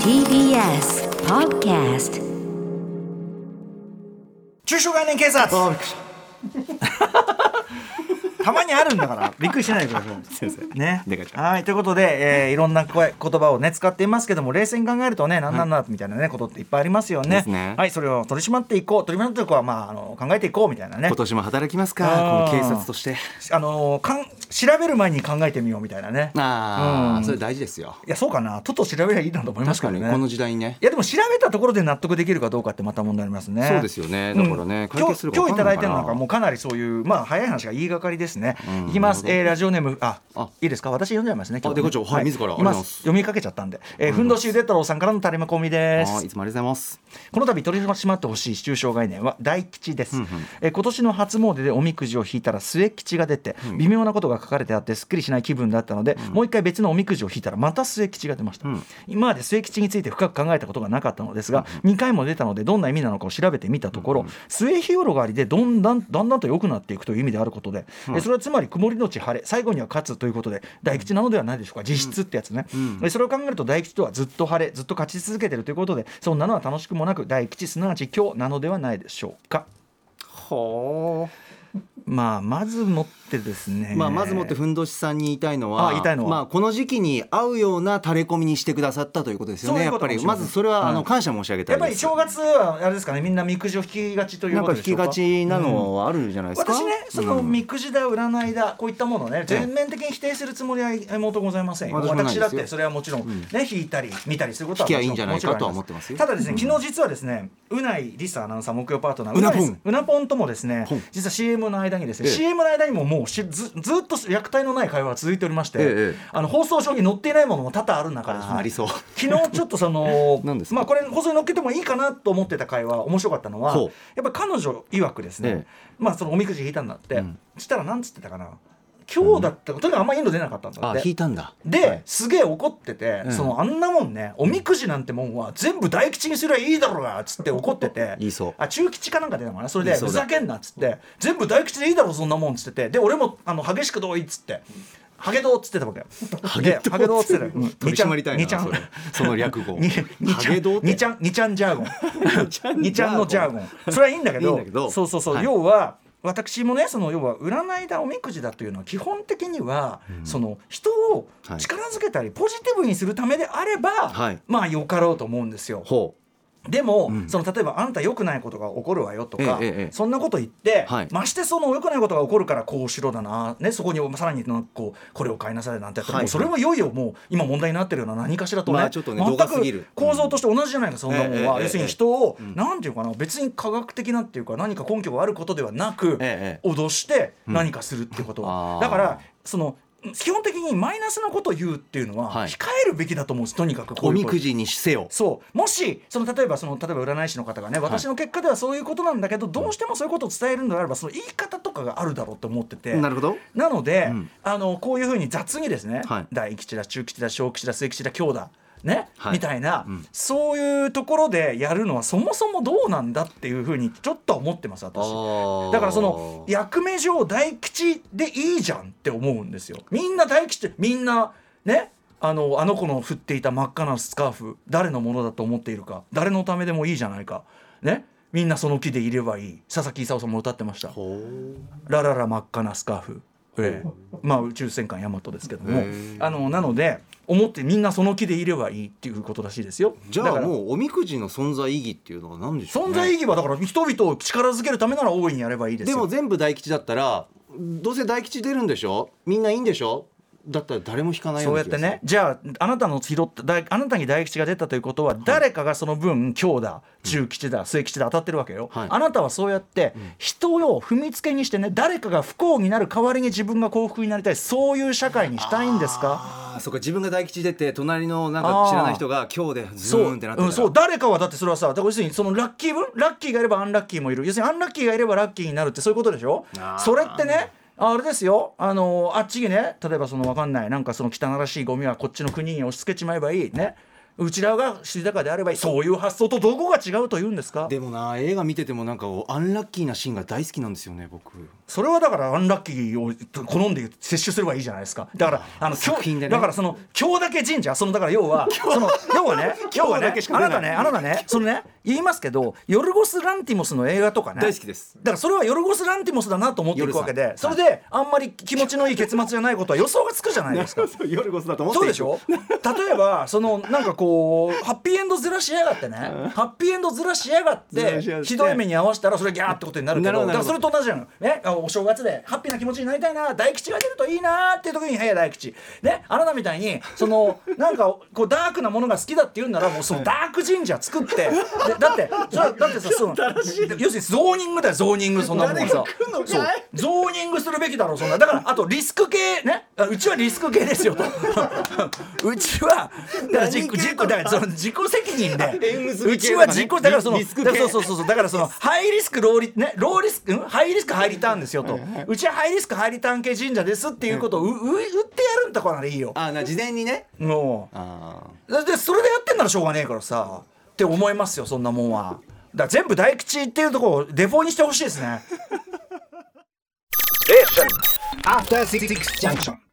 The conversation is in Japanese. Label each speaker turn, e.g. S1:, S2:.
S1: TBS Podcast
S2: 中小概念警察。たまにあるんだからびっくりしないでください。
S3: すいません。
S2: ね。
S3: でかちゃん
S2: はいということで、えーいろんな声言葉をね使っていますけども冷静に考えるとねなんなんだみたいなねことっていっぱいありますよね。
S3: ね。
S2: はいそれを取り締まっていこう取り締まっていこうはまああの考えていこうみたいなね。
S3: 今年も働きますか？この警察として。
S2: あのかん調べる前に考えてみようみたいなね。
S3: ああ、
S2: うん。
S3: それ大事ですよ。
S2: いやそうかな。とっと調べりゃいいなと思いますけどね。
S3: 確かにこの時代に。ね
S2: いやでも調べたところで納得できるかどうかってまた問題ありますね。
S3: そうですよね。だからね
S2: うん。今日今日いただいてるの
S3: 分か
S2: もうかなりそういうまあ早い話が言いがかりですね。
S3: うん。
S2: いきます。えーラジオネームあ
S3: あ。
S2: いいですか？私読んじゃいますね。今日
S3: でこちらはい。自らあります。
S2: 読みかけちゃったんで。えーふんどしゆで太郎さんからのタレマコミです。
S3: い。つもありがとうございます。
S2: この度取り締まってほしい中小概念は大吉です、
S3: うんうん。
S2: えー今年の初詣でおみくじを引いたら末吉が出て、微妙なことが書かれてあってすっきりしない気分だったので、もう一回別のおみくじを引いたらまた末吉が出ました、
S3: うん。
S2: 今まで末吉について深く考えたことがなかったのですが、2回も出たのでどんな意味なのかを調べてみたところ、末日夜がありでどんだんだんだんと良くなっていくという意味であることで、えーそれはつまり曇りのち晴れ最後には勝つということで大吉なのではないでしょうか実質ってやつね、
S3: ん。
S2: えーそれを考えると大吉とはずっと晴れずっと勝ち続けてるということでそんなのは楽しくもなく大吉すなわち今日なのではないでしょうか。
S3: ほ
S2: まあまずもってですね。
S3: まあ、まずもってふんどしさんに言いたいのはまあ、この時期に合うような垂れ込みにしてくださったということですよねやっぱり。
S2: ま
S3: ずそれは、あ
S2: うん
S3: の感謝申し上げた
S2: やっぱり正月はあれですかねみんなみくじを引きがちという
S3: か引きがちなのはあるじゃないですか、
S2: 私ねその
S3: うん。
S2: みくじだ占いだこういったものをね全面的に否定するつもりはもとございませんよ。
S3: 私
S2: だってそれはもちろん
S3: うん。
S2: ね引いたり見たりすることは
S3: 引きゃいいんじゃないか
S2: もちろ
S3: とは思ってますよ。
S2: ただですね昨日実はですねうないりさアナウンサー木曜パートナーい
S3: うなぽん。
S2: うなぽんともですね実は CM の間にですね
S3: ええ。
S2: CM の間にももうしずずっと虐待のない会話が続いておりまして、
S3: え
S2: あの放送上に載っていないものも多々ある中ですね
S3: ありそう。
S2: 昨日ちょっとその まあこれ放送に載っけてもいいかなと思ってた会話面白かったのはやっぱり彼女曰くですね、
S3: ええ。
S2: まあそのおみくじ引いたんだって、
S3: うん。
S2: そしたらなんつってたかな今日だったとにかくあんまインド出なかったんだ
S3: あ
S2: って。
S3: 引いたんだ。
S2: で、
S3: はい。
S2: すげえ怒ってて、
S3: うん。
S2: そのあんなもんねおみくじなんてもんは全部大吉にすりゃいいだろうがっつって怒ってて。
S3: 言いそう。
S2: あ中吉かなんか出たのかな？それでふざけんなっつって。全部大吉でいいだろそんなもんっつってて。で俺もあの激しく同意っつって。ハゲドウっつってたわけよ。
S3: ハゲド
S2: ハゲドウっつってた。よ。うん。
S3: 取り締まりたいな
S2: 二ちゃん
S3: その略語。
S2: にに
S3: ハゲドウって。
S2: にちゃんにちゃんジャーゴン。
S3: ちゃん
S2: にちゃんのジャーゴン。それはいいんだけど
S3: いいんだけど
S2: そうそうそう、
S3: はい。
S2: 要は私もねその要は占いだおみくじだというのは基本的には、その人を
S3: はい。
S2: 力づけたりポジティブにするためであれば、
S3: はい。
S2: まあよかろうと思うんですよ。
S3: ほ
S2: でも、
S3: うん。
S2: その例えばあんた良くないことが起こるわよとか、
S3: ええええ。
S2: そんなこと言って、
S3: はい。
S2: ましてその良くないことが起こるからこうしろだな、ね、そこにさらにこうこれを買いなさいなんてやったら、
S3: はい。
S2: それもいよいよ。もう今問題になってるような何かしらとね,、
S3: まあちょっとね
S2: 全く構造として同じじゃないか、そんなもん。は、要するに人を、
S3: うん
S2: なんていうかな別に科学的なっていうか何か根拠があることではなく、
S3: ええ
S2: 脅して何かするっていうことだからその基本的にマイナスなことを言うっていうのは
S3: はい。
S2: 控えるべきだと思うんです。とにかく
S3: おみくじにせよ。
S2: そう。もしその例えばその例えば占い師の方がね私の結果ではそういうことなんだけど、どうしてもそういうことを伝えるのであればその言い方とかがあるだろうと思ってて。
S3: なるほど。
S2: なので、
S3: うん。
S2: あのこういうふうに雑にですね、
S3: はい。
S2: 大吉だ中吉だ小吉だ末吉だ強だね、
S3: はい。
S2: みたいな、
S3: うん。
S2: そういうところでやるのはそもそもどうなんだっていうふうにちょっとは思ってます私。だからその役目上大吉でいいじゃんって思うんですよ。みんな大吉ってみんなねあのあの子の振っていた真っ赤なスカーフ誰のものだと思っているか誰のためでもいいじゃないかね。みんなその木でいればいい。佐々木功さんも歌ってました。
S3: ほ「
S2: ラララ真っ赤なスカーフ」ええ。まあ宇宙戦艦ヤマトですけども。あのなので思ってみんなその木でいればいいっていうことらしいですよ。
S3: うじゃあもうおみくじの存在意義っていうのは何でしょう、ね、
S2: 存在意義はだから人々を力づけるためなら大いにやればいいですよ。
S3: でも全部大吉だったらどうせ大吉出るんでしょ？みんないいんでしょ？だったら誰も引かないよ
S2: そうやってね。じゃああなたの拾った大あなたに大吉が出たということは、誰かがその分強だ中吉だ末吉だ当たってるわけよ、
S3: はい。
S2: あなたはそうやって人を踏みつけにしてね誰かが不幸になる代わりに自分が幸福になりたいそういう社会にしたいんですか？
S3: ああそうか。自分が大吉出て隣のなんか知らない人が今日でズ
S2: そう,、
S3: ーンってなってたら
S2: うん、そう誰かはだってそれはさだから要するにそのラッキー分？ラッキーがいればアンラッキーもいる。要するにアンラッキーがいればラッキーになるってそういうことでしょ？それってねあれですよ。あのあっちにね例えばその分かんないなんかその汚らしいゴミはこっちの国に押し付けちまえばいい。ね。うちらが知りたかであればいいそういう発想とどこが違うと言うんですか？
S3: でもな映画見ててもなんかアンラッキーなシーンが大好きなんですよね僕。
S2: それはだからアンラッキーを好んで摂取すればいいじゃないですか。だからあの
S3: 作品でね。
S2: だからその今日だけ神社そのだから要は その要はね要はね
S3: 今日だけしか出ない。
S2: あなたねあなたね そのね言いますけどヨルゴス・ランティモスの映画とかね。
S3: 大好きです。
S2: だからそれはヨルゴス・ランティモスだなと思っていくわけでそれであんまり気持ちのいい結末じゃないことは予想がつくじゃないですか。
S3: 夜 こそだと思って
S2: そうでしょ？例えばそのなんかこうハッピーエンドずらしやがってね。ハッピーエンドずらしやがっ
S3: て
S2: て。ひどい目に合わせたらそれギャーってことになるけ
S3: ど
S2: どだからそれと同じじゃんねあお正月でハッピーな気持ちになりたいな。大吉が出るといいなっていう時に「はい大吉」ねあなたみたいにその なんかこうダークなものが好きだって言うんならもうそのダーク神社作ってでだってそれはだってさその要するにゾーニングだよゾーニングそんなもんさそう。ゾーニングするべきだろうそんな。だからあとリスク系ね。あうちはリスク系ですよと。うちはだから自己自己だからその自己責任で。うちは自己だからそのそうそうそうだからそのハイリスクローリねローリスクん？ハイリスクハイリターンですよと。うちはハイリスクハイリターン系神社ですっていうことをうう売ってやるんだからいいよ。
S3: あな事前にね。
S2: も
S3: あ
S2: うだってそれでやってんならしょうがねえからさ。って思いますよそんなもんは。だから全部大吉っていうところをデフォにしてほしいですね。
S4: After Six Junction.